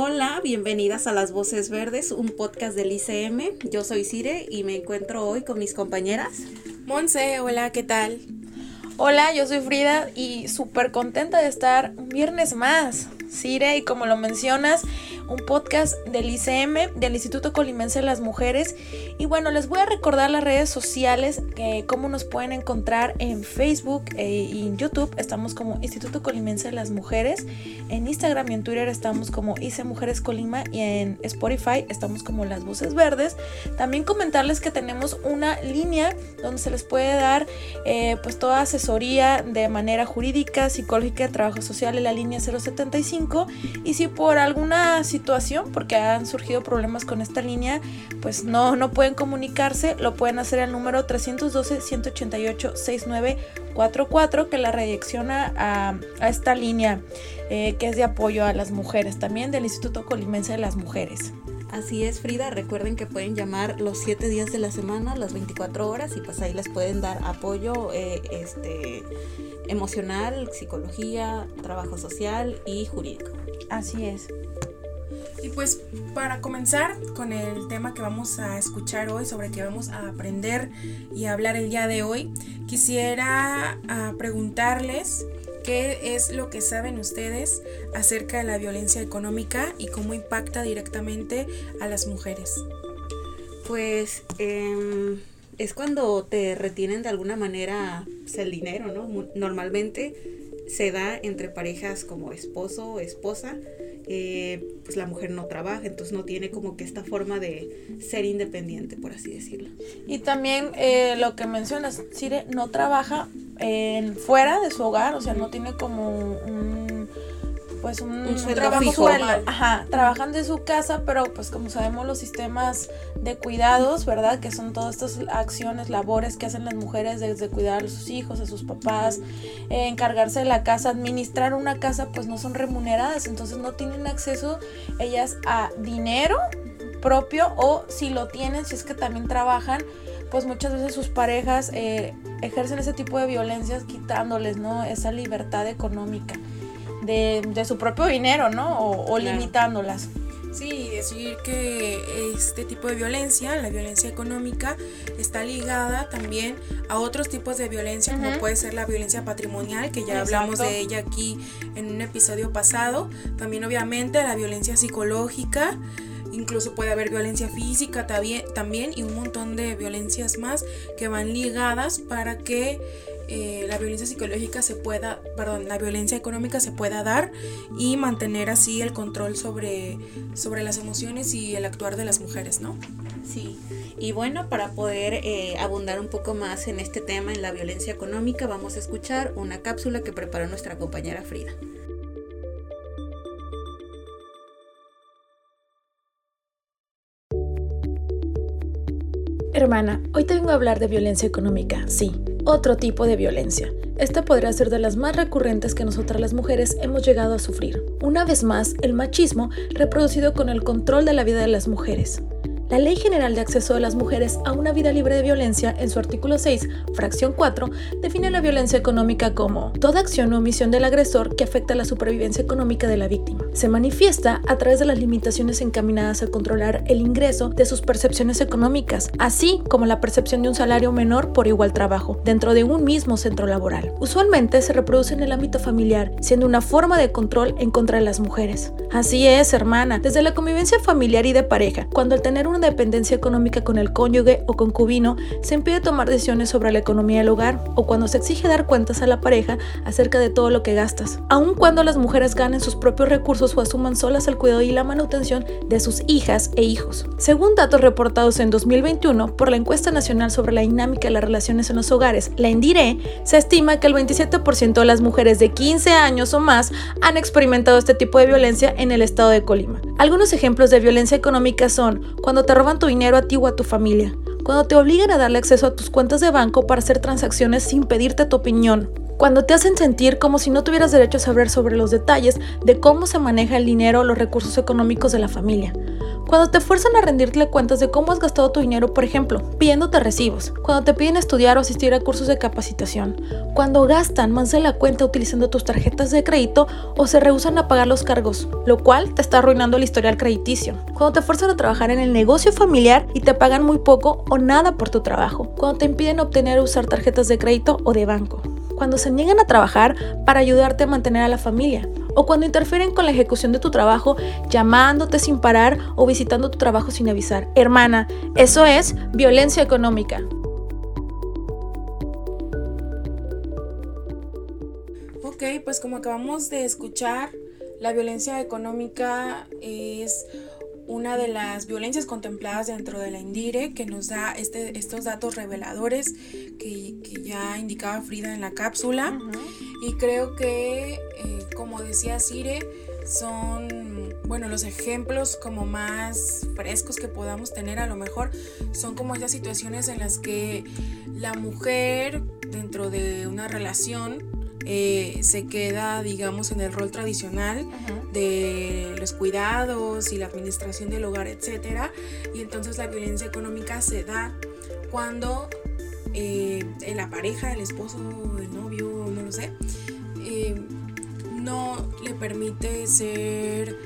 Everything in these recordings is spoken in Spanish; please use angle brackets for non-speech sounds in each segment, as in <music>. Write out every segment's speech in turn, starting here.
Hola, bienvenidas a Las Voces Verdes, un podcast del ICM. Yo soy Cire y me encuentro hoy con mis compañeras. Monse, hola, ¿qué tal? Hola, yo soy Frida y súper contenta de estar un viernes más. Cire, y como lo mencionas, un podcast del ICM, del Instituto Colimense de las Mujeres. Y bueno, les voy a recordar las redes sociales, que cómo nos pueden encontrar en Facebook eh, y en YouTube. Estamos como Instituto Colimense de las Mujeres. En Instagram y en Twitter estamos como IC Mujeres Colima y en Spotify estamos como Las Voces Verdes. También comentarles que tenemos una línea donde se les puede dar eh, pues toda asesoría de manera jurídica, psicológica, trabajo social en la línea 075. Y si por alguna situación situación porque han surgido problemas con esta línea, pues no, no pueden comunicarse, lo pueden hacer al número 312-188-6944 que la redirecciona a, a esta línea eh, que es de apoyo a las mujeres, también del Instituto Colimense de las Mujeres. Así es, Frida. Recuerden que pueden llamar los 7 días de la semana, las 24 horas, y pues ahí les pueden dar apoyo eh, este, emocional, psicología, trabajo social y jurídico. Así es. Y pues para comenzar con el tema que vamos a escuchar hoy, sobre que vamos a aprender y hablar el día de hoy, quisiera ah, preguntarles qué es lo que saben ustedes acerca de la violencia económica y cómo impacta directamente a las mujeres. Pues em, es cuando te retienen de alguna manera pues, el dinero, ¿no? Normalmente se da entre parejas como esposo o esposa eh, pues la mujer no trabaja, entonces no tiene como que esta forma de ser independiente, por así decirlo. Y también eh, lo que mencionas, Sire no trabaja fuera de su hogar, o sea, no tiene como un pues un, trabajo ajá, trabajando en su casa, pero pues como sabemos los sistemas de cuidados, ¿verdad? Que son todas estas acciones, labores que hacen las mujeres desde cuidar a sus hijos, a sus papás, eh, encargarse de la casa, administrar una casa, pues no son remuneradas, entonces no tienen acceso ellas a dinero propio o si lo tienen, si es que también trabajan, pues muchas veces sus parejas eh, ejercen ese tipo de violencias quitándoles, ¿no? Esa libertad económica de, su propio dinero, ¿no? O, limitándolas. Sí, decir que este tipo de violencia, la violencia económica, está ligada también a otros tipos de violencia, como puede ser la violencia patrimonial, que ya hablamos de ella aquí en un episodio pasado. También obviamente la violencia psicológica, incluso puede haber violencia física también y un montón de violencias más que van ligadas para que eh, la violencia psicológica se pueda, perdón, la violencia económica se pueda dar y mantener así el control sobre, sobre las emociones y el actuar de las mujeres, ¿no? Sí, y bueno, para poder eh, abundar un poco más en este tema, en la violencia económica, vamos a escuchar una cápsula que preparó nuestra compañera Frida. Hermana, hoy te vengo a hablar de violencia económica, sí, otro tipo de violencia. Esta podría ser de las más recurrentes que nosotras las mujeres hemos llegado a sufrir. Una vez más, el machismo reproducido con el control de la vida de las mujeres. La Ley General de Acceso de las Mujeres a una Vida Libre de Violencia, en su artículo 6, fracción 4, define la violencia económica como toda acción o omisión del agresor que afecta la supervivencia económica de la víctima. Se manifiesta a través de las limitaciones encaminadas a controlar el ingreso de sus percepciones económicas, así como la percepción de un salario menor por igual trabajo, dentro de un mismo centro laboral. Usualmente se reproduce en el ámbito familiar, siendo una forma de control en contra de las mujeres. Así es, hermana, desde la convivencia familiar y de pareja, cuando al tener un dependencia económica con el cónyuge o concubino, se impide tomar decisiones sobre la economía del hogar o cuando se exige dar cuentas a la pareja acerca de todo lo que gastas, aun cuando las mujeres ganen sus propios recursos o asuman solas el cuidado y la manutención de sus hijas e hijos. Según datos reportados en 2021 por la encuesta nacional sobre la dinámica de las relaciones en los hogares, la INDIRE, se estima que el 27% de las mujeres de 15 años o más han experimentado este tipo de violencia en el estado de Colima. Algunos ejemplos de violencia económica son cuando te roban tu dinero a ti o a tu familia, cuando te obligan a darle acceso a tus cuentas de banco para hacer transacciones sin pedirte tu opinión, cuando te hacen sentir como si no tuvieras derecho a saber sobre los detalles de cómo se maneja el dinero o los recursos económicos de la familia, cuando te fuerzan a rendirle cuentas de cómo has gastado tu dinero, por ejemplo, pidiéndote recibos, cuando te piden estudiar o asistir a cursos de capacitación, cuando gastan más de la cuenta utilizando tus tarjetas de crédito o se rehusan a pagar los cargos, lo cual te está arruinando el historial crediticio, cuando te fuerzan a trabajar en el negocio familiar y te pagan muy poco o nada por tu trabajo, cuando te impiden obtener o usar tarjetas de crédito o de banco cuando se niegan a trabajar para ayudarte a mantener a la familia, o cuando interfieren con la ejecución de tu trabajo llamándote sin parar o visitando tu trabajo sin avisar. Hermana, eso es violencia económica. Ok, pues como acabamos de escuchar, la violencia económica es una de las violencias contempladas dentro de la INDIRE que nos da este, estos datos reveladores que, ya indicaba Frida en la cápsula. Y creo que, eh, como decía Cire, son, bueno, los ejemplos como más frescos que podamos tener a lo mejor son como esas situaciones en las que la mujer dentro de una relación eh, se queda, digamos, en el rol tradicional de los cuidados y la administración del hogar, etc. Y entonces la violencia económica se da cuando eh, la pareja, el esposo, el novio, no lo sé, eh, no le permite ser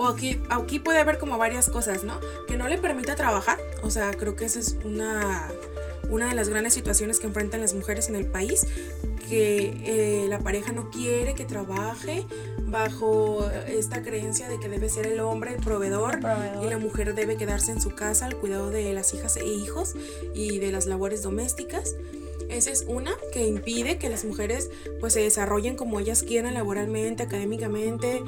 o aquí, aquí puede haber como varias cosas, ¿no? Que no le permite trabajar, o sea, creo que esa es una, una de las grandes situaciones que enfrentan las mujeres en el país, que eh, la pareja no quiere que trabaje bajo esta creencia de que debe ser el hombre el proveedor, y la mujer debe quedarse en su casa al cuidado de las hijas e hijos y de las labores domésticas. Esa es una que impide que las mujeres pues se desarrollen como ellas quieran laboralmente, académicamente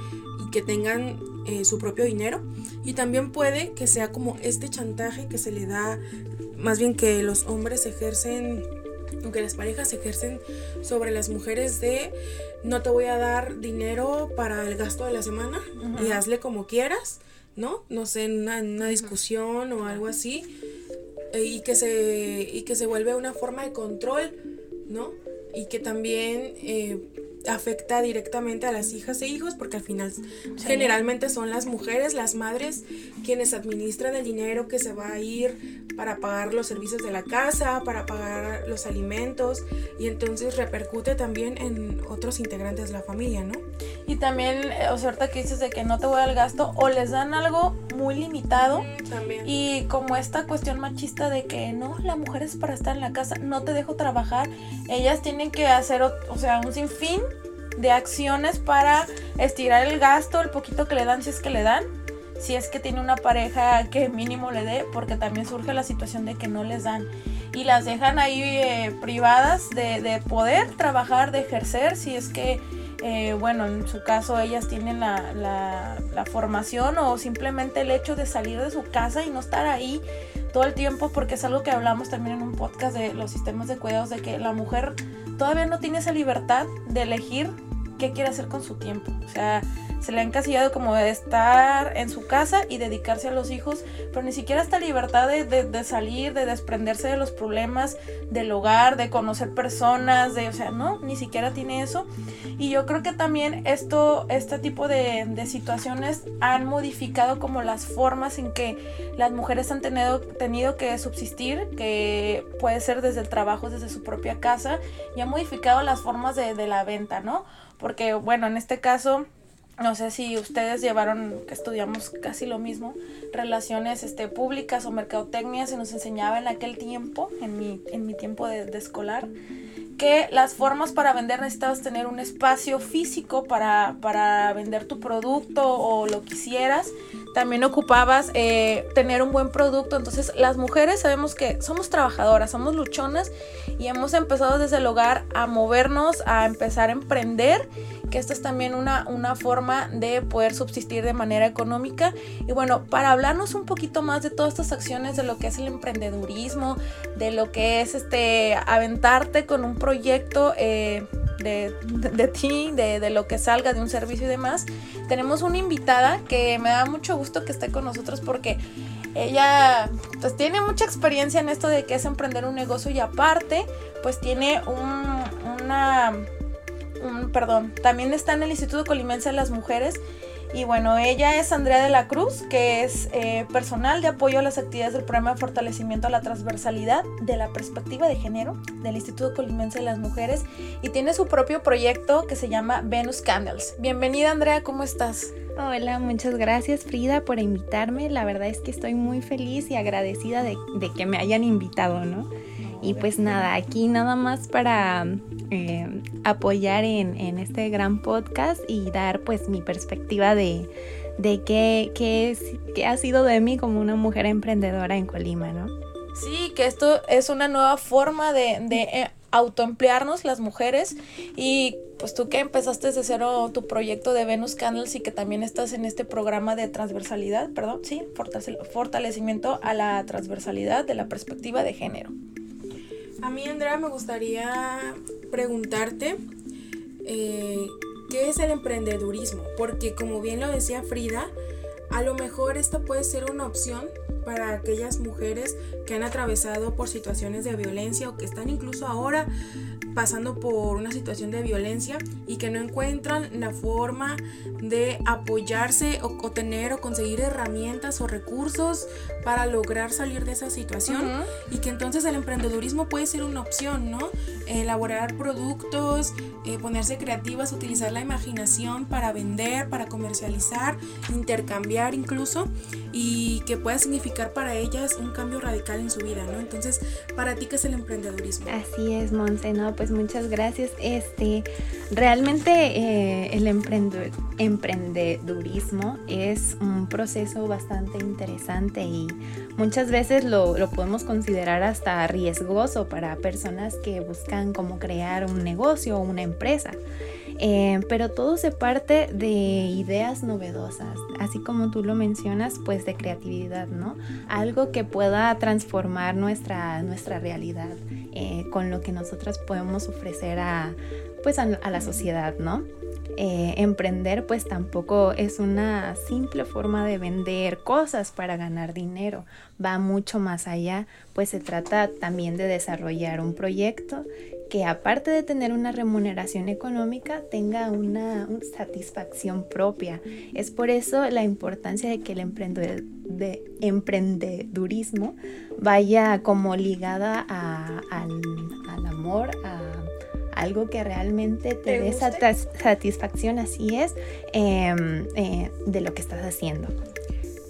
y que tengan eh, su propio dinero. Y también puede que sea como este chantaje que se le da, más bien que los hombres ejercen aunque las parejas ejercen sobre las mujeres de no te voy a dar dinero para el gasto de la semana y hazle como quieras, ¿no? No sé, en una, discusión o algo así. Eh, y, que se, y que se vuelve una forma de control, ¿no? Y que también eh, afecta directamente a las hijas e hijos porque al final generalmente son las mujeres, las madres, quienes administran el dinero que se va a ir para pagar los servicios de la casa, para pagar los alimentos y entonces repercute también en otros integrantes de la familia, ¿no? Y también, eh, o sea, ahorita que dices de que no te voy al gasto o les dan algo muy limitado también. y como esta cuestión machista de que no, la mujer es para estar en la casa, no te dejo trabajar, ellas tienen que hacer, o sea, un sinfín de acciones para estirar el gasto, el poquito que le dan si es que le dan, si es que tiene una pareja que mínimo le dé, porque también surge la situación de que no les dan y las dejan ahí eh, privadas de, poder trabajar, de ejercer, si es que, eh, bueno, en su caso ellas tienen la, la formación o simplemente el hecho de salir de su casa y no estar ahí todo el tiempo, porque es algo que hablamos también en un podcast de los sistemas de cuidados, de que la mujer todavía no tiene esa libertad de elegir qué quiere hacer con su tiempo. O sea, se le ha encasillado como de estar en su casa y dedicarse a los hijos, pero ni siquiera esta libertad de, salir, de desprenderse de los problemas del hogar, de conocer personas, de, o sea, no, ni siquiera tiene eso. Y yo creo que también esto, este tipo de, situaciones han modificado como las formas en que las mujeres han tenido, tenido que subsistir, que puede ser desde el trabajo, desde su propia casa, y ha modificado las formas de, de la venta, ¿no? Porque, bueno, en este caso no sé si ustedes llevaron, estudiamos casi lo mismo, relaciones este, públicas o mercadotecnia, se nos enseñaba en aquel tiempo, en mi, en mi tiempo de, escolar, que las formas para vender necesitabas tener un espacio físico para, para vender tu producto o lo quisieras. También ocupabas eh, tener un buen producto. Entonces las mujeres sabemos que somos trabajadoras, somos luchonas y hemos empezado desde el hogar a movernos, a empezar a emprender que esta es también una, una forma de poder subsistir de manera económica. Y bueno, para hablarnos un poquito más de todas estas acciones, de lo que es el emprendedurismo, de lo que es este aventarte con un proyecto eh, de, de, ti, de, de, lo que salga de un servicio y demás, tenemos una invitada que me da mucho gusto que esté con nosotros porque Ella pues tiene mucha experiencia en esto de que es emprender un negocio y aparte pues tiene un, una, un, perdón, también está en el Instituto Colimense de las Mujeres y bueno, ella es Andrea de la Cruz, que es eh, personal de apoyo a las actividades del programa de fortalecimiento a la transversalidad de la perspectiva de género del Instituto Colimense de las Mujeres y tiene su propio proyecto que se llama Venus Candles. Bienvenida Andrea, ¿cómo estás? Hola, muchas gracias Frida por invitarme. La verdad es que estoy muy feliz y agradecida de, de que me hayan invitado, ¿no? Y pues nada, aquí nada más para eh, apoyar en, este gran podcast y dar pues mi perspectiva de, de qué, qué, qué ha sido de mí como una mujer emprendedora en Colima, ¿no? Sí, que esto es una nueva forma de, de eh, autoemplearnos las mujeres y pues tú que empezaste de cero tu proyecto de Venus Candles y que también estás en este programa de transversalidad, perdón, sí, fortalecimiento a la transversalidad de la perspectiva de género. A mí, Andrea, me gustaría preguntarte eh, qué es el emprendedurismo, porque como bien lo decía Frida, a lo mejor esta puede ser una opción para aquellas mujeres que han atravesado por situaciones de violencia o que están incluso ahora pasando por una situación de violencia y que no encuentran la forma de apoyarse o, tener o conseguir herramientas o recursos para lograr salir de esa situación y que entonces el emprendedurismo puede ser una opción, ¿no? Elaborar productos, eh, ponerse creativas, utilizar la imaginación para vender, para comercializar, intercambiar incluso y que pueda significar para ellas un cambio radical en su vida, ¿no? Entonces, ¿para ti qué es el emprendedurismo? Así es, Monse, ¿no? Pues muchas gracias. Este, realmente eh, el emprendedurismo es un proceso bastante interesante y muchas veces lo, lo podemos considerar hasta riesgoso para personas que buscan cómo crear un negocio o una empresa. Eh, pero todo se parte de ideas novedosas, así como tú lo mencionas, pues de creatividad, ¿no? Algo que pueda transformar nuestra, nuestra realidad eh, con lo que nosotras podemos ofrecer a, pues a, la sociedad, ¿no? Eh, emprender pues tampoco es una simple forma de vender cosas para ganar dinero, va mucho más allá, pues se trata también de desarrollar un proyecto que aparte de tener una remuneración económica, tenga una, satisfacción propia. Es por eso la importancia de que el de emprendedurismo vaya como ligada al, amor, a algo que realmente te, dé satisfacción, así es, em, eh, de lo que estás haciendo.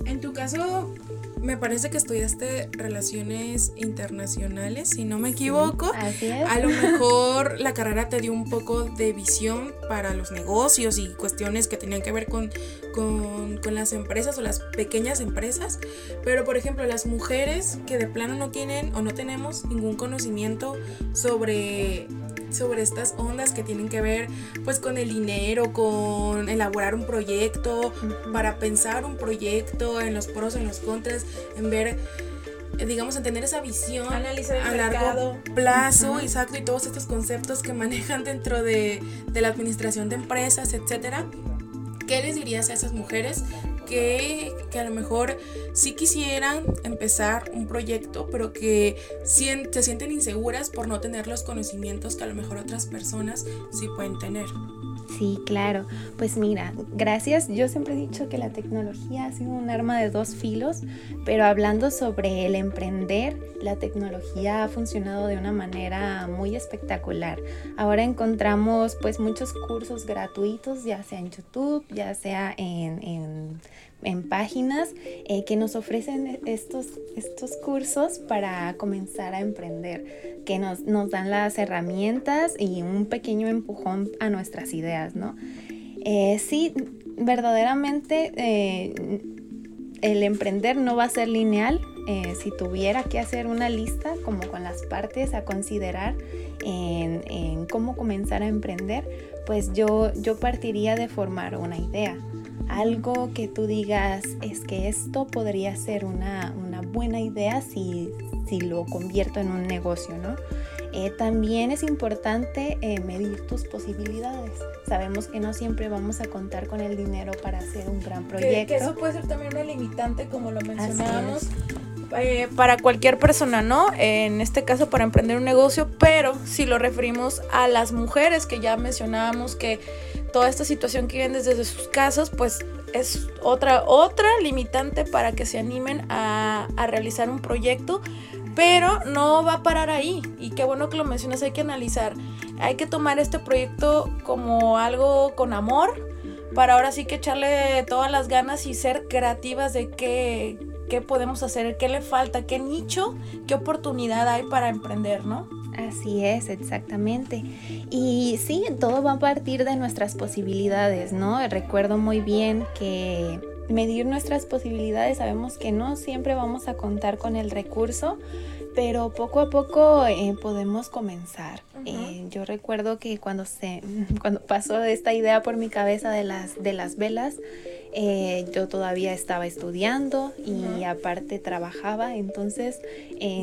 En tu caso, me parece que estudiaste relaciones internacionales, si no me equivoco. así es. A lo <laughs> mejor la carrera te dio un poco de visión para los negocios y cuestiones que tenían que ver con, con, con, las empresas o las pequeñas empresas. Pero, por ejemplo, las mujeres que de plano no tienen o no tenemos ningún conocimiento sobre sobre estas ondas que tienen que ver pues con el dinero, con elaborar un proyecto, para pensar un proyecto, en los pros, en los contras, en ver eh, digamos, en tener esa visión a largo plazo, exacto, y todos estos conceptos que manejan <laughs> dentro de, de la administración de empresas, etcétera. ¿Qué les dirías a esas mujeres que, que, a lo mejor sí quisieran empezar un proyecto, pero que se sienten inseguras por no tener los conocimientos que a lo mejor otras personas sí pueden tener. Sí, claro. Pues mira, gracias. Yo siempre he dicho que la tecnología ha sido un arma de dos filos, pero hablando sobre el emprender, la tecnología ha funcionado de una manera muy espectacular. Ahora encontramos pues muchos cursos gratuitos, ya sea en YouTube, ya sea en, en en páginas eh, que nos ofrecen estos, estos cursos para comenzar a emprender, que nos, nos, dan las herramientas y un pequeño empujón a nuestras ideas, ¿no? Eh, sí, verdaderamente eh, el emprender no va a ser lineal. si tuviera que hacer una lista como con las partes a considerar en, en cómo comenzar a emprender, pues yo, yo partiría de formar una idea algo que tú digas es que esto podría ser una, buena idea si, lo convierto en un negocio, ¿no? Eh, también es importante eh, medir tus posibilidades. Sabemos que no siempre vamos a contar con el dinero para hacer un gran proyecto. Que, eso puede ser también una limitante, como lo mencionábamos. Eh, para cualquier persona, ¿no? En este caso para emprender un negocio, pero si lo referimos a las mujeres que ya mencionábamos que toda esta situación que viven desde sus casas, pues es otra, otra limitante para que se animen a, a realizar un proyecto, pero no va a parar ahí. Y qué bueno que lo mencionas, hay que analizar, hay que tomar este proyecto como algo con amor, para ahora sí que echarle todas las ganas y ser creativas de qué, qué podemos hacer, qué le falta, qué nicho, qué oportunidad hay para emprender, ¿no? Así es, exactamente. Y sí, todo va a partir de nuestras posibilidades, ¿no? Recuerdo muy bien que medir nuestras posibilidades, sabemos que no siempre vamos a contar con el recurso, pero poco a poco eh, podemos comenzar. Eh, yo recuerdo que cuando se <laughs> cuando pasó esta idea por mi cabeza de las de las velas, eh, yo todavía estaba estudiando y aparte trabajaba, entonces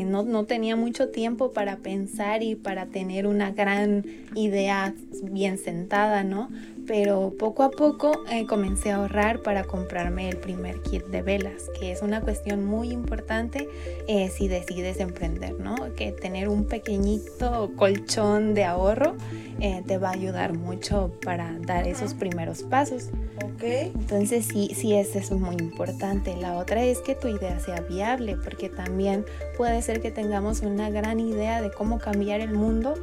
no, no, tenía mucho tiempo para pensar y para tener una gran idea bien sentada, ¿no? Pero poco a poco eh, comencé a ahorrar para comprarme el primer kit de velas, que es una cuestión muy importante eh, si decides emprender, ¿no? Que tener un pequeñito colchón de ahorro eh, te va a ayudar mucho para dar esos primeros pasos. Ok. Entonces sí, sí, eso es muy importante. La otra es que tu idea sea viable, porque también puede ser que tengamos una gran idea de cómo cambiar el mundo,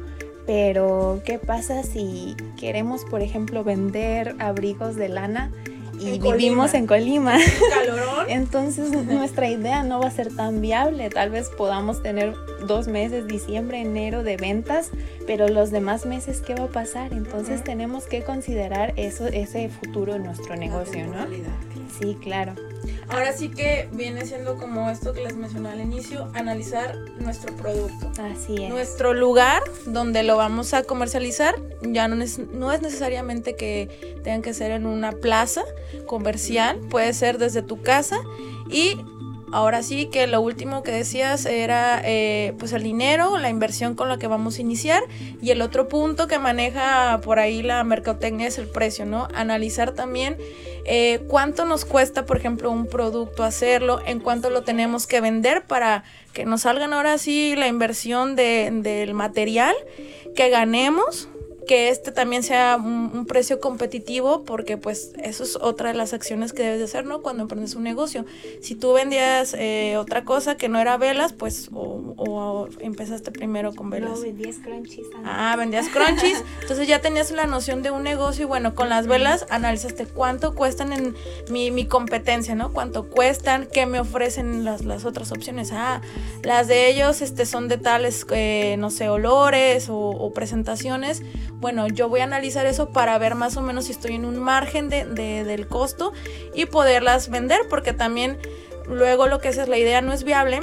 pero, ¿qué pasa si queremos, por ejemplo, vender abrigos de lana y vivimos en Colima? <laughs> ¿Calorón? Entonces, <laughs> nuestra idea no va a ser tan viable. Tal vez podamos tener dos meses, diciembre, enero de ventas, pero los demás meses, ¿qué va a pasar? Entonces, tenemos que considerar eso, ese futuro en nuestro negocio, ¿no? Sí, claro. Ahora sí que viene siendo como esto que les mencioné al inicio, analizar nuestro producto. Así es. Nuestro lugar donde lo vamos a comercializar, ya no es, no es necesariamente que tengan que ser en una plaza comercial, puede ser desde tu casa y Ahora sí que lo último que decías era eh, pues el dinero, la inversión con la que vamos a iniciar y el otro punto que maneja por ahí la mercadotecnia es el precio, ¿no? Analizar también eh, cuánto nos cuesta, por ejemplo, un producto hacerlo, en cuánto lo tenemos que vender para que nos salgan ahora sí la inversión de, del material, que ganemos que este también sea un, precio competitivo porque pues eso es otra de las acciones que debes de hacer, ¿no? Cuando emprendes un negocio. Si tú vendías eh, otra cosa que no era velas, pues o, empezaste primero con velas. No, vendías crunchies. Ah, vendías crunchies. <laughs> entonces ya tenías la noción de un negocio y bueno, con las velas analizaste cuánto cuestan en mi, mi competencia, ¿no? Cuánto cuestan, qué me ofrecen las, las otras opciones. Ah, las de ellos este, son de tales, eh, no sé, olores o, o presentaciones bueno, yo voy a analizar eso para ver más o menos si estoy en un margen de, del costo y poderlas vender, porque también luego lo que es, es la idea no es viable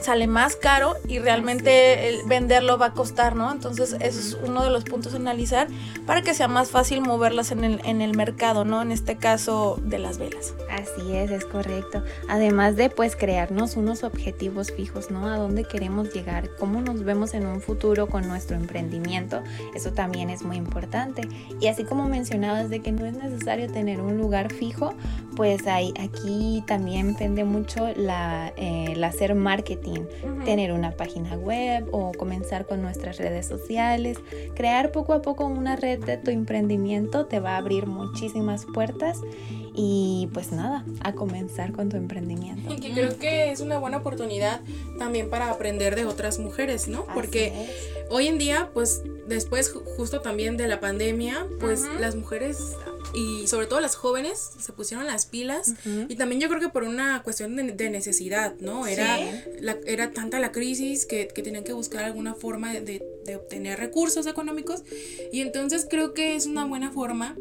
sale más caro y realmente el venderlo va a costar, ¿no? Entonces eso es uno de los puntos a analizar para que sea más fácil moverlas en el, en el mercado, ¿no? En este caso de las velas. Así es, es correcto. Además de pues crearnos unos objetivos fijos, ¿no? A dónde queremos llegar, cómo nos vemos en un futuro con nuestro emprendimiento, eso también es muy importante. Y así como mencionabas de que no es necesario tener un lugar fijo, pues hay, aquí también depende mucho la, eh, el hacer marketing tener una página web o comenzar con nuestras redes sociales. Crear poco a poco una red de tu emprendimiento te va a abrir muchísimas puertas y pues nada, a comenzar con tu emprendimiento. Y que creo que es una buena oportunidad también para aprender de otras mujeres, ¿no? Porque hoy en día, pues después justo también de la pandemia, pues las mujeres y sobre todo las jóvenes se pusieron las pilas y también yo creo que por una cuestión de, necesidad, ¿no? Era, era tanta la crisis que, que, tenían que buscar alguna forma de, de, obtener recursos económicos y entonces creo que es una buena forma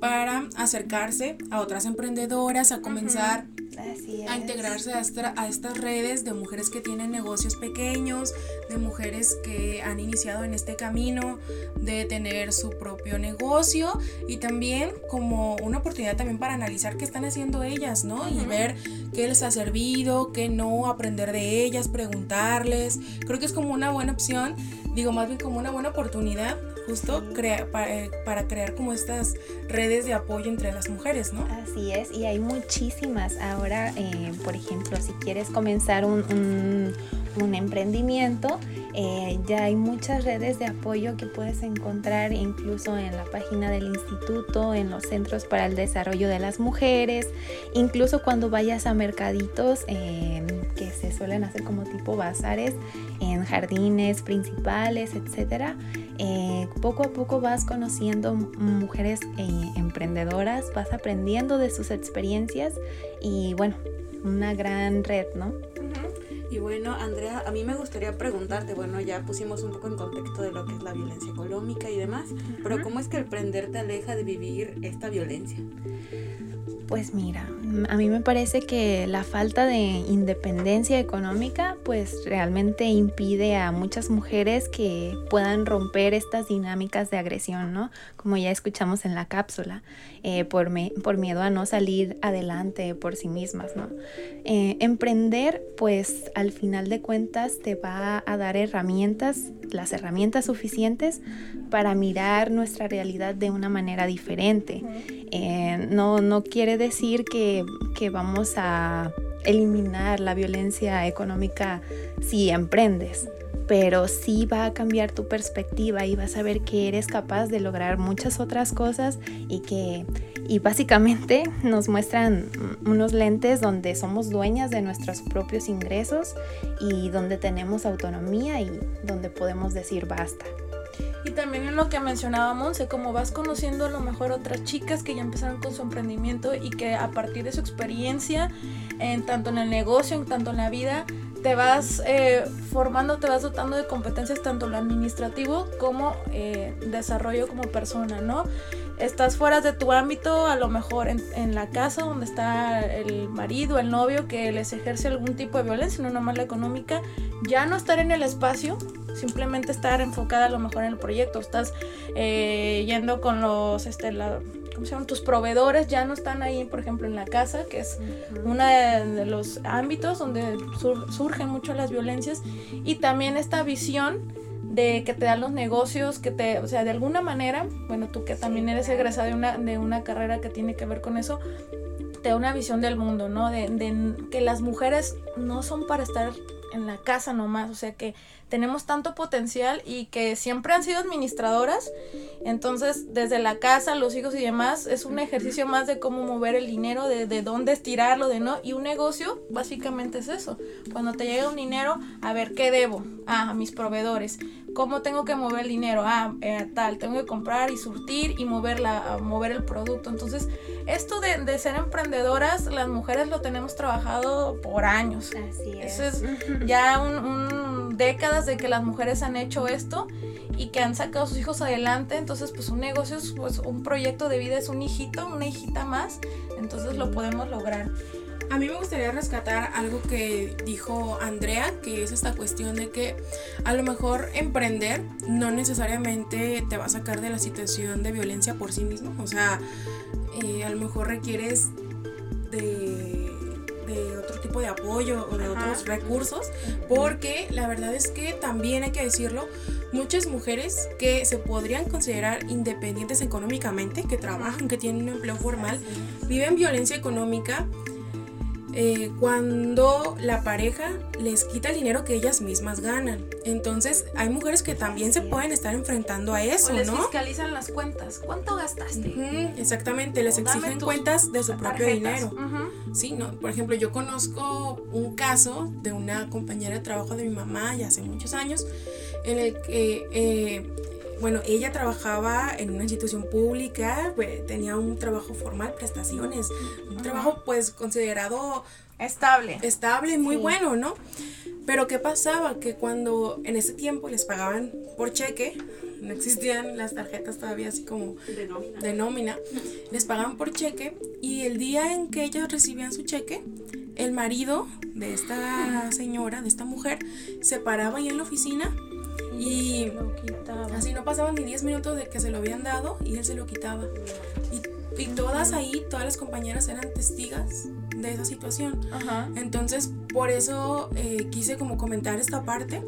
para acercarse a otras emprendedoras, a comenzar a integrarse a, a, estas redes de mujeres que tienen negocios pequeños, de mujeres que han iniciado en este camino de tener su propio negocio y también como una oportunidad también para analizar qué están haciendo ellas, ¿no? Y ver qué les ha servido, qué no, aprender de ellas, preguntarles. Creo que es como una buena opción digo más bien como una buena oportunidad justo crea, eh, para, crear como estas redes de apoyo entre las mujeres, ¿no? Así es, y hay muchísimas. Ahora, eh, por ejemplo, si quieres comenzar un, emprendimiento, eh, ya hay muchas redes de apoyo que puedes encontrar incluso en la página del instituto, en los centros para el desarrollo de las mujeres, incluso cuando vayas a mercaditos que se suelen hacer como tipo bazares en jardines principales, etcétera. Poco a poco vas conociendo mujeres eh, emprendedoras, vas aprendiendo de sus experiencias y bueno, una gran red, ¿no? Y bueno, Andrea, a mí me gustaría preguntarte, bueno, ya pusimos un poco en contexto de lo que es la violencia económica y demás, pero ¿cómo es que el prender te aleja de vivir esta violencia? Pues mira, a mí me parece que la falta de independencia económica pues realmente impide a muchas mujeres que puedan romper estas dinámicas de agresión, ¿no? Como ya escuchamos en la cápsula, eh, por, por miedo a no salir adelante por sí mismas, ¿no? Eh, emprender pues al final de cuentas te va a dar herramientas, las herramientas suficientes para mirar nuestra realidad de una manera diferente. Eh, no, no quiere decir que, que vamos a eliminar la violencia económica si emprendes, pero sí va a cambiar tu perspectiva y vas a ver que eres capaz de lograr muchas otras cosas y que y básicamente <laughs> nos muestran unos lentes donde somos dueñas de nuestros propios ingresos y donde tenemos autonomía y donde podemos decir basta. Y también en lo que mencionaba Monse, como vas conociendo a lo mejor otras chicas que ya empezaron con su emprendimiento y que a partir de su experiencia, en tanto en el negocio, en tanto en la vida, te vas eh, formando, te vas dotando de competencias tanto lo administrativo como eh, desarrollo como persona, ¿no? Estás fuera de tu ámbito, a lo mejor en, en, la casa donde está el marido, el novio que les ejerce algún tipo de violencia, no nomás la económica, ya no estar en el espacio, simplemente estar enfocada a lo mejor en el proyecto, estás eh, yendo con los, este, la, ¿cómo se llaman? Tus proveedores ya no están ahí, por ejemplo, en la casa, que es uno de, los ámbitos donde surgen mucho las violencias, y también esta visión de que te dan los negocios, que te, o sea, de alguna manera, bueno, tú que también eres egresada de una, de una carrera que tiene que ver con eso, te da una visión del mundo, ¿no? De, de que las mujeres no son para estar en la casa nomás, o sea que tenemos tanto potencial y que siempre han sido administradoras, entonces desde la casa, los hijos y demás, es un ejercicio más de cómo mover el dinero, de, de dónde estirarlo, de no, y un negocio básicamente es eso, cuando te llega un dinero, a ver, ¿qué debo? Ah, a mis proveedores, ¿cómo tengo que mover el dinero? Ah, eh, tal, tengo que comprar y surtir y mover, mover el producto, entonces esto de, de, ser emprendedoras, las mujeres lo tenemos trabajado por años. Así es. Eso es ya un, un décadas de que las mujeres han hecho esto y que han sacado a sus hijos adelante. Entonces, pues un negocio es pues, un proyecto de vida, es un hijito, una hijita más. Entonces lo podemos lograr. A mí me gustaría rescatar algo que dijo Andrea, que es esta cuestión de que a lo mejor emprender no necesariamente te va a sacar de la situación de violencia por sí mismo. O sea, eh, a lo mejor requieres de de otro tipo de apoyo o de otros recursos, porque la verdad es que también hay que decirlo, muchas mujeres que se podrían considerar independientes económicamente, que trabajan, que tienen un empleo formal, viven violencia económica eh, cuando la pareja les quita el dinero que ellas mismas ganan. Entonces, hay mujeres que también se pueden estar enfrentando a eso, o les ¿no? fiscalizan las cuentas. ¿Cuánto gastaste? exactamente, les exigen cuentas de su propio dinero. Sí, ¿no? Por ejemplo, yo conozco un caso de una compañera de trabajo de mi mamá ya hace muchos años, en el que eh, bueno, ella trabajaba en una institución pública, pues, tenía un trabajo formal, prestaciones, un trabajo pues considerado estable. Estable y muy bueno, ¿no? Pero ¿qué pasaba? Que cuando en ese tiempo les pagaban por cheque, no existían las tarjetas todavía así como de nómina, les pagaban por cheque y el día en que ellos recibían su cheque, el marido de esta señora, de esta mujer, se paraba ahí en la oficina y así no pasaban ni 10 minutos de que se lo habían dado y él se lo quitaba. Y, y todas ahí, todas las compañeras eran testigas de esa situación. Entonces, por eso eh, quise como comentar esta parte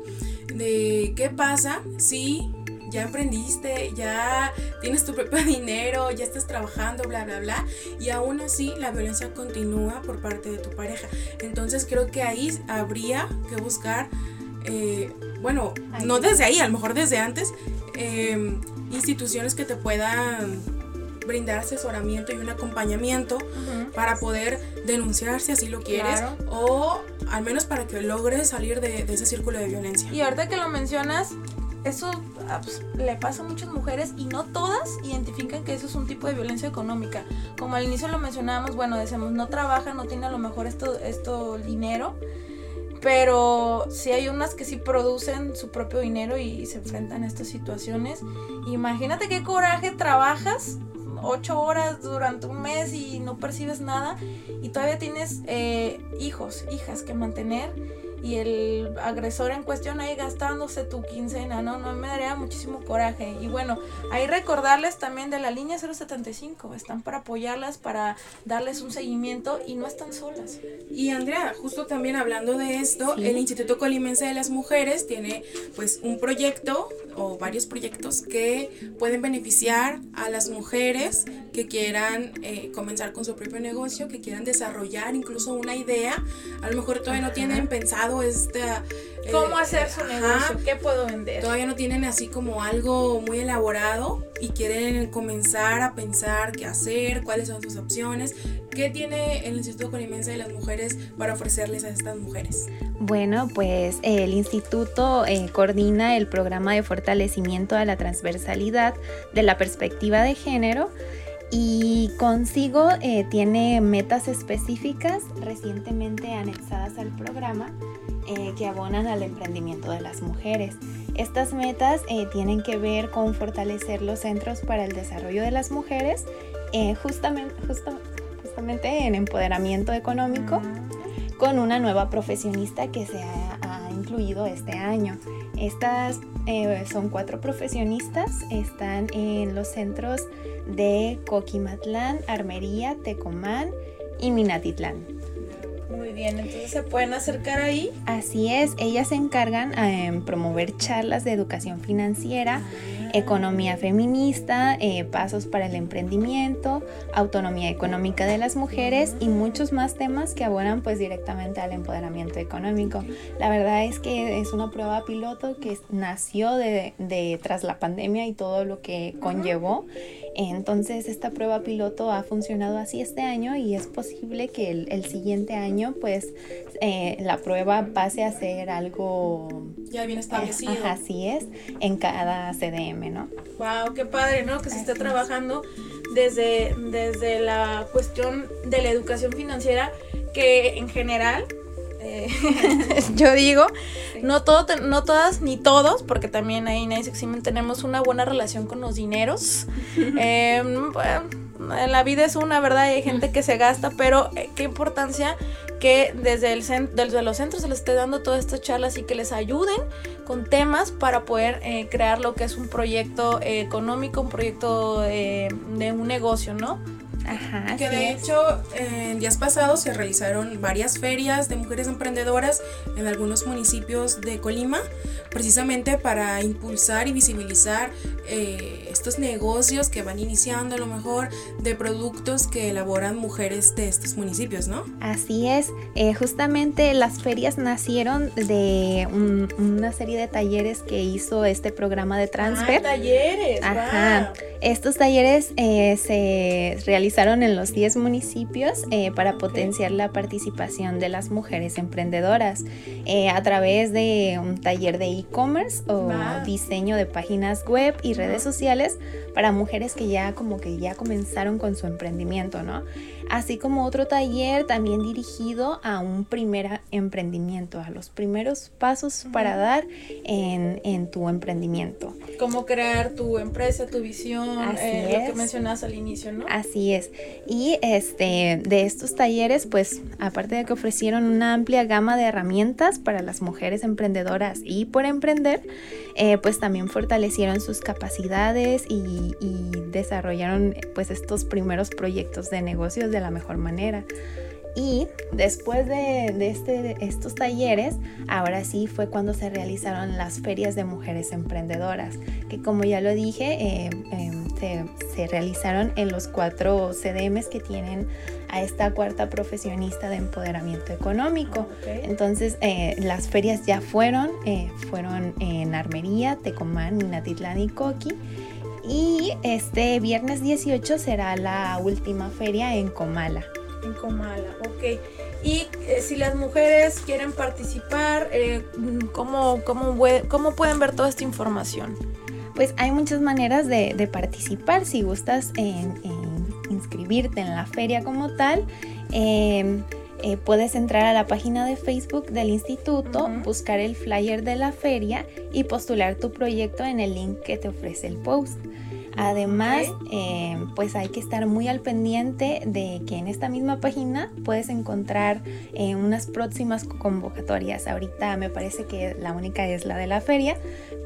de qué pasa si ya emprendiste, ya tienes tu propio <laughs> dinero, ya estás trabajando, bla, bla, bla, y aún así la violencia continúa por parte de tu pareja. Entonces creo que ahí habría que buscar, eh, bueno, no desde ahí, a lo mejor desde antes, em, instituciones que te puedan brindar asesoramiento y un acompañamiento para poder denunciar si así lo quieres o al menos para que logres salir de, de, ese círculo de violencia. Y ahorita que lo mencionas, eso ah, pues, le pasa a muchas mujeres y no todas identifican que eso es un tipo de violencia económica. Como al inicio lo mencionábamos, bueno, decimos, no trabaja, no tiene a lo mejor esto, esto dinero, pero sí hay unas que sí producen su propio dinero y se enfrentan a estas situaciones. Imagínate qué coraje trabajas ocho horas durante un mes y no percibes nada y todavía tienes eh, hijos, hijas que mantener y el agresor en cuestión ahí gastándose tu quincena, ¿no? No me daría muchísimo coraje. Y bueno, ahí recordarles también de la línea 075, están para apoyarlas, para darles un seguimiento y no están solas. Y Andrea, justo también hablando de esto, el Instituto Colimense de las Mujeres tiene pues un proyecto o varios proyectos que pueden beneficiar a las mujeres que quieran eh, comenzar con su propio negocio, que quieran desarrollar incluso una idea, a lo mejor todavía no tienen pensado esta... Eh, ¿Cómo hacer su negocio? ¿Qué puedo vender? Todavía no tienen así como algo muy elaborado y quieren comenzar a pensar qué hacer, cuáles son sus opciones. ¿Qué tiene el Instituto Colimense de las Mujeres para ofrecerles a estas mujeres? Bueno, pues el instituto eh, coordina el programa de fortalecimiento a la transversalidad de la perspectiva de género y consigo eh, tiene metas específicas recientemente anexadas al programa eh, que abonan al emprendimiento de las mujeres. Estas metas eh, tienen que ver con fortalecer los centros para el desarrollo de las mujeres, justamente, justamente en empoderamiento económico, con una nueva profesionista que se ha, ha incluido este año. Estas son cuatro profesionistas, están en los centros de Coquimatlán, Armería, Tecomán y Minatitlán. Muy bien, entonces se pueden acercar ahí. Así es, ellas se encargan en promover charlas de educación financiera, economía feminista, eh, pasos para el emprendimiento, autonomía económica de las mujeres y muchos más temas que abonan pues directamente al empoderamiento económico. La verdad es que es una prueba piloto que nació de, tras la pandemia y todo lo que conllevó. Entonces esta prueba piloto ha funcionado así este año y es posible que el, siguiente año pues eh, la prueba pase a ser algo ya bien establecido. así es, en cada CDM, ¿no? Wow, qué padre, ¿no? Que se esté trabajando desde, desde la cuestión de la educación financiera que en general eh, <laughs> yo digo, no, todo, no todas ni todos, porque también ahí en Eximen tenemos una buena relación con los dineros. <laughs> Em, en la vida es una, ¿verdad? Hay gente que se gasta, pero eh, qué importancia que desde, el desde los centros se les esté dando todas estas charlas y que les ayuden con temas para poder eh, crear lo que es un proyecto económico, un proyecto de un negocio, ¿no? Ajá, que de hecho en días pasados se realizaron varias ferias de mujeres emprendedoras en algunos municipios de Colima, precisamente para impulsar y visibilizar eh, estos negocios que van iniciando a lo mejor de productos que elaboran mujeres de estos municipios, ¿no? Así es, eh, justamente las ferias nacieron de una serie de talleres que hizo este programa de transfer. Ah, talleres. Ajá. Estos talleres eh, se realizaron en los 10 municipios eh, para potenciar la participación de las mujeres emprendedoras a través de un taller de e-commerce o diseño de páginas web y redes sociales entonces, para mujeres que ya como que ya comenzaron con su emprendimiento, ¿no? así como otro taller también dirigido a un primer emprendimiento, a los primeros pasos para dar en, tu emprendimiento. Cómo crear tu empresa, tu visión, eh, lo que mencionas al inicio, ¿no? Así es. Y este, de estos talleres, pues aparte de que ofrecieron una amplia gama de herramientas para las mujeres emprendedoras y por emprender, eh, pues también fortalecieron sus capacidades y, y desarrollaron pues estos primeros proyectos de negocios de la mejor manera. Y después de, de este, de estos talleres, ahora sí fue cuando se realizaron las ferias de mujeres emprendedoras, que como ya lo dije, eh, eh, se, se, realizaron en los cuatro CDMs que tienen a esta cuarta profesionista de empoderamiento económico. Okay. Entonces, eh, las ferias ya fueron, fueron en Armería, Tecomán, Minatitlán y Coqui. Y este viernes 18 será la última feria en Comala en Comala, ok. Y eh, si las mujeres quieren participar, eh, ¿cómo, cómo, ¿cómo, pueden ver toda esta información? Pues hay muchas maneras de, de participar. Si gustas en, en, inscribirte en la feria como tal, eh, eh, puedes entrar a la página de Facebook del instituto, uh -huh. buscar el flyer de la feria y postular tu proyecto en el link que te ofrece el post. Además, eh, pues hay que estar muy al pendiente de que en esta misma página puedes encontrar eh, unas próximas convocatorias. Ahorita me parece que la única es la de la feria,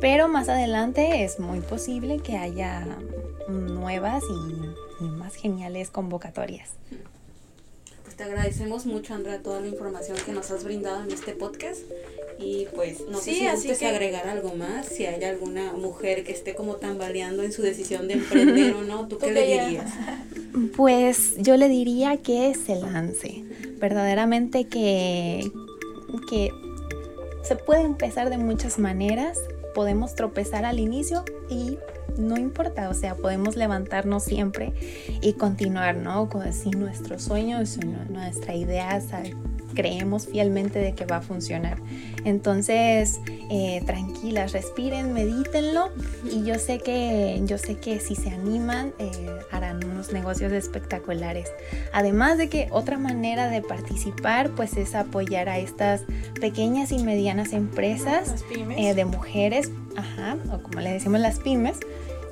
pero más adelante es muy posible que haya nuevas y, y más geniales convocatorias. Pues te agradecemos mucho, Andrea, toda la información que nos has brindado en este podcast. Y pues no Sí, sé si así que- agregar algo más, si hay alguna mujer que esté como tambaleando en su decisión de emprender o no, ¿tú <laughs> qué le dirías? Pues yo le diría que se lance. Verdaderamente que, que se puede empezar de muchas maneras. Podemos tropezar al inicio y no importa, o sea, podemos levantarnos siempre y continuar, ¿no? Con si nuestro sueño, si nu- nuestra idea, creemos fielmente de que va a funcionar. Entonces, eh, tranquilas, respiren, medítenlo y yo sé que, yo sé que si se animan eh, harán unos negocios espectaculares. Además de que otra manera de participar pues es apoyar a estas pequeñas y medianas empresas eh, de mujeres, o como le decimos las pymes.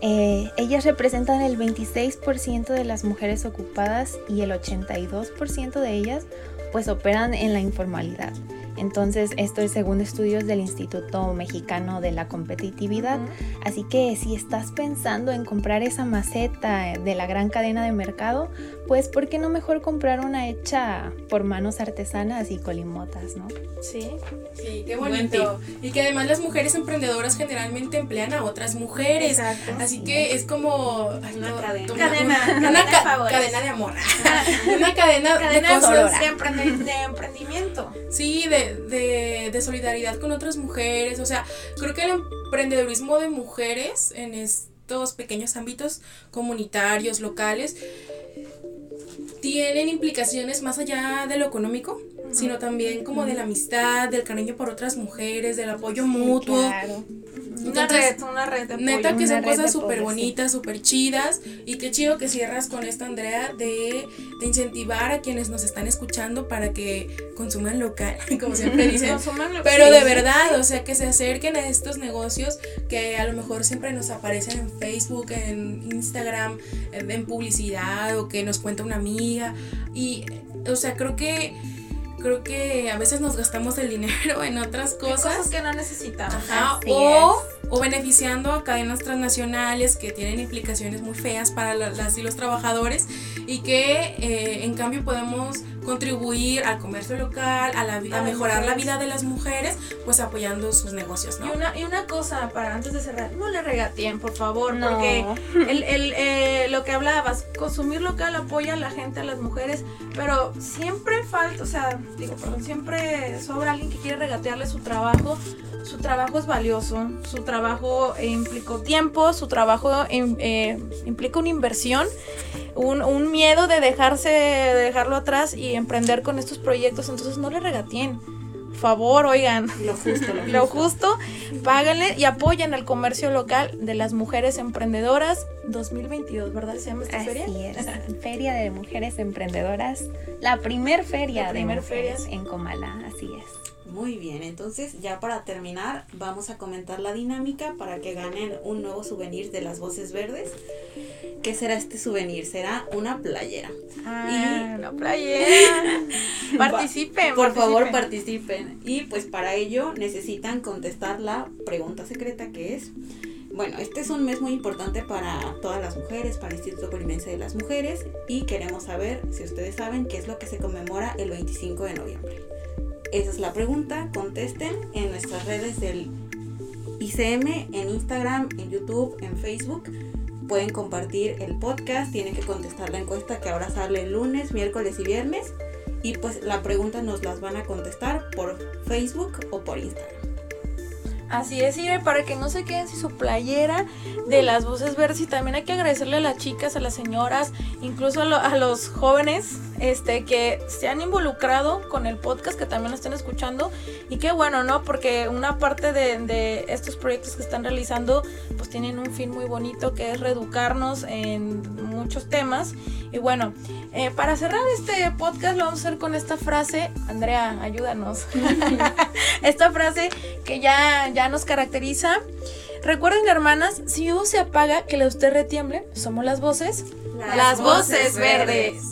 Eh, ellas representan el 26% de las mujeres ocupadas y el 82% de ellas pues operan en la informalidad. Entonces, esto es según estudios del Instituto Mexicano de la Competitividad. Así que si estás pensando en comprar esa maceta de la gran cadena de mercado, pues ¿por qué no mejor comprar una hecha por manos artesanas y colimotas, no? Sí. Sí, qué Buen bonito. Y que además las mujeres emprendedoras generalmente emplean a otras mujeres. Exacto. Así que es como ay, Una no, cadena. una- Cadena, <laughs> una, cadena una de ca- favores. cadena de amor. <laughs> una cadena, de Cadena cosas. de, emprendi- de emprendimiento. Sí, de, de, solidaridad con otras mujeres. O sea, creo que el emprendedurismo de mujeres en estos pequeños ámbitos comunitarios, locales, tienen implicaciones más allá de lo económico, sino también como de la amistad, del cariño por otras mujeres, del apoyo mutuo. Claro. Una Entonces, red, una red de apoyo. Neta que son cosas súper sí. bonitas, súper chidas. Y qué chido que cierras con esto, Andrea, de, de incentivar a quienes nos están escuchando para que consuman local, <laughs> como siempre dicen. <laughs> Pero sí, de sí, verdad, o sea, que se acerquen a estos negocios que a lo mejor siempre nos aparecen en Facebook, en Instagram, en, en publicidad o que nos cuenta una amiga. Y, o sea, creo que, creo que a veces nos gastamos el dinero <laughs> en otras Cosas, cosas. que no necesitamos. Ajá, o, o beneficiando a cadenas transnacionales que tienen implicaciones muy feas para la- las y los trabajadores y que eh, en cambio podemos contribuir al comercio local, a, la, a mejorar la vida de las mujeres, pues apoyando sus negocios, ¿no? Y una, y una cosa para antes de cerrar, no le regateen, por favor, No. porque <laughs> el, el, eh, lo que hablabas, consumir local apoya a la gente, a las mujeres, pero siempre falta, o sea, digo, perdón, siempre sobra alguien que quiere regatearle su trabajo. Su trabajo es valioso, su trabajo eh, implicó tiempo, su trabajo im- eh, implica una inversión, un, un miedo de dejarse, de dejarlo atrás y emprender con estos proyectos, entonces no le regateen. Favor, oigan, Lo justo, lo, <laughs> lo justo. páganle y apoyen al comercio local de las mujeres emprendedoras 2022, ¿verdad? ¿Se llama esta feria? Así es, <laughs> Feria de Mujeres Emprendedoras, la primer feria La de primer mujeres feria. en Comala, así es. Muy bien, entonces ya para terminar vamos a comentar la dinámica para que ganen un nuevo souvenir de las voces verdes. ¿Qué será este souvenir? Será una playera. Ah, la playera. <laughs> participen, Por favor, participen. Y pues para ello necesitan contestar la pregunta secreta que es Bueno, este es un mes muy importante para todas las mujeres, para el Instituto Colimense de las Mujeres y queremos saber si ustedes saben qué es lo que se conmemora el 25 de noviembre. Esa es la pregunta, contesten en nuestras redes del ICM, en Instagram, en YouTube, en Facebook. Pueden compartir el podcast, tienen que contestar la encuesta que ahora sale lunes, miércoles y viernes. Y pues la pregunta nos las van a contestar por Facebook o por Instagram. Así es, Ire, para que no se queden sin su playera de las voces verdes y también hay que agradecerle a las chicas, a las señoras, incluso a, los jóvenes este, que se han involucrado con el podcast, que también lo están escuchando y qué bueno, ¿no? Porque una parte de, de estos proyectos que están realizando pues tienen un fin muy bonito que es reeducarnos en muchos temas y bueno, eh, para cerrar este podcast lo vamos a hacer con esta frase. Andrea, ayúdanos. <laughs> esta frase que ya, ya nos caracteriza. Recuerden, hermanas, si uno se apaga, que la usted retiemble. Somos las voces. Las, voces verdes.